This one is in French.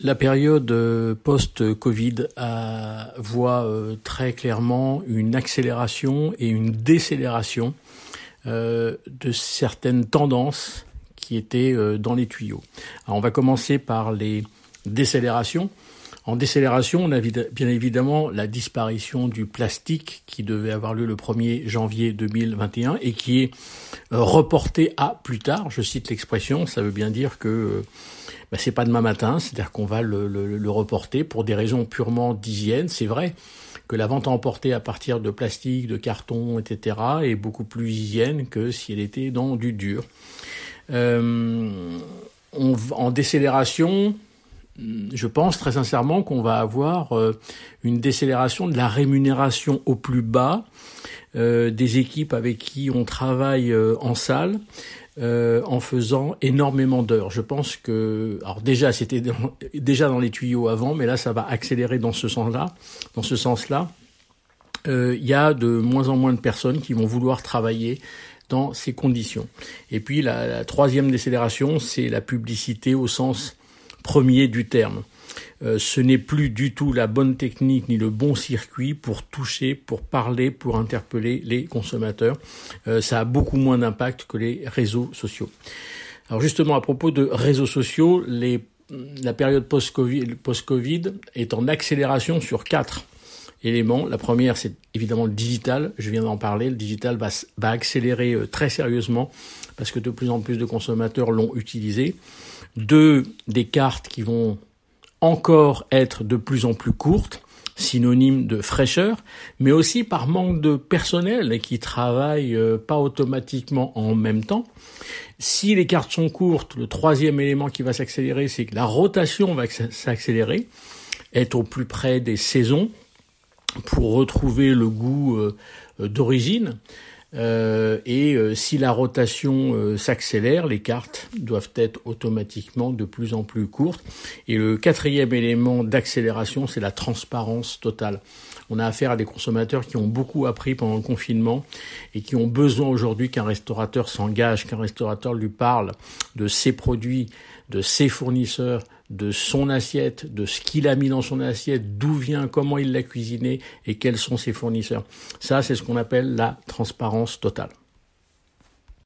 La période euh, post-Covid voit euh, très clairement une accélération et une décélération euh, de certaines tendances qui étaient dans les tuyaux. On va commencer par les décélérations. En décélération, on a bien évidemment la disparition du plastique qui devait avoir lieu le 1er janvier 2021 et qui est reporté à plus tard. Je cite l'expression, ça veut bien dire que euh, bah, c'est pas demain matin, c'est-à-dire qu'on va le, reporter pour des raisons purement d'hygiène. C'est vrai que la vente à emporter à partir de plastique, de carton, etc. est beaucoup plus hygiène que si elle était dans du dur. Euh, en décélération, je pense très sincèrement qu'on va avoir euh, une décélération de la rémunération au plus bas euh, des équipes avec qui on travaille euh, en salle en faisant énormément d'heures. Je pense que alors déjà c'était déjà dans les tuyaux avant, mais là ça va accélérer dans ce sens-là. Dans ce sens-là, il y a de moins en moins de personnes qui vont vouloir travailler dans ces conditions. Et puis la troisième décélération, c'est la publicité au sens premier du terme. Euh, ce n'est plus du tout la bonne technique ni le bon circuit pour toucher, pour parler, pour interpeller les consommateurs. Euh, ça a beaucoup moins d'impact que les réseaux sociaux. Alors justement, à propos de réseaux sociaux, les, la période post-Covid post est en accélération sur quatre éléments. La première, c'est évidemment le digital. Je viens d'en parler. Le digital va, va accélérer euh, très sérieusement parce que de plus en plus de consommateurs l'ont utilisé. Deux, des cartes qui vont encore être de plus en plus courtes, synonyme de fraîcheur, mais aussi par manque de personnel qui travaillent euh, pas automatiquement en même temps. Si les cartes sont courtes, le troisième élément qui va s'accélérer, c'est que la rotation va s'accélérer, être au plus près des saisons, pour retrouver le goût euh, d'origine. Euh, et euh, si la rotation s'accélère, les cartes doivent être automatiquement de plus en plus courtes. Et le quatrième élément d'accélération, c'est la transparence totale. On a affaire à des consommateurs qui ont beaucoup appris pendant le confinement et qui ont besoin aujourd'hui qu'un restaurateur s'engage, qu'un restaurateur lui parle de ses produits, de ses fournisseurs, de son assiette, de ce qu'il a mis dans son assiette, d'où vient, comment il l'a cuisiné et quels sont ses fournisseurs. Ça, c'est ce qu'on appelle la transparence totale.